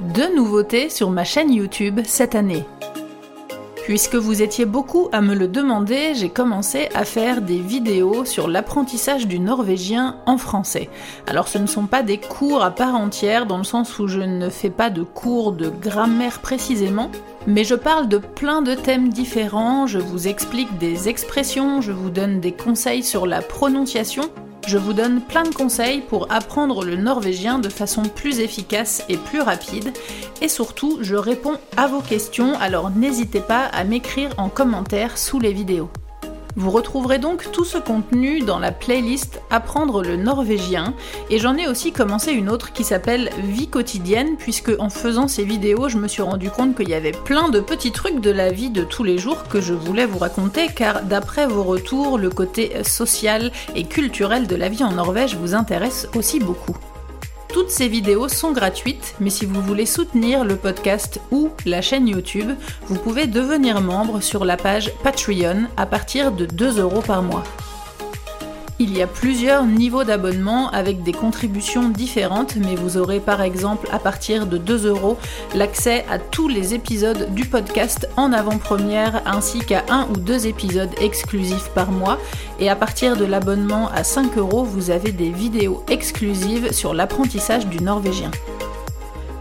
deux nouveautés sur ma chaîne YouTube cette année. Puisque vous étiez beaucoup à me le demander, j'ai commencé à faire des vidéos sur l'apprentissage du norvégien en français. Alors ce ne sont pas des cours à part entière dans le sens où je ne fais pas de cours de grammaire précisément, mais je parle de plein de thèmes différents, je vous explique des expressions, je vous donne des conseils sur la prononciation, je vous donne plein de conseils pour apprendre le norvégien de façon plus efficace et plus rapide. Et surtout, je réponds à vos questions, alors n'hésitez pas à m'écrire en commentaire sous les vidéos. Vous retrouverez donc tout ce contenu dans la playlist Apprendre le norvégien et j'en ai aussi commencé une autre qui s'appelle Vie quotidienne puisque en faisant ces vidéos je me suis rendu compte qu'il y avait plein de petits trucs de la vie de tous les jours que je voulais vous raconter car d'après vos retours le côté social et culturel de la vie en Norvège vous intéresse aussi beaucoup. Toutes ces vidéos sont gratuites, mais si vous voulez soutenir le podcast ou la chaîne YouTube, vous pouvez devenir membre sur la page Patreon à partir de 2 euros par mois. Il y a plusieurs niveaux d'abonnement avec des contributions différentes, mais vous aurez par exemple à partir de 2 euros l'accès à tous les épisodes du podcast en avant-première ainsi qu'à un ou deux épisodes exclusifs par mois. Et à partir de l'abonnement à 5 euros, vous avez des vidéos exclusives sur l'apprentissage du norvégien.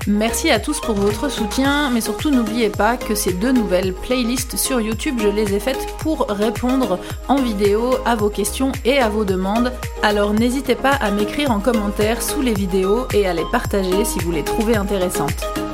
Merci à tous pour votre soutien, mais surtout n'oubliez pas que ces deux nouvelles playlists sur YouTube, je les ai faites pour répondre en vidéo à vos questions et à vos demandes. Alors n'hésitez pas à m'écrire en commentaire sous les vidéos et à les partager si vous les trouvez intéressantes.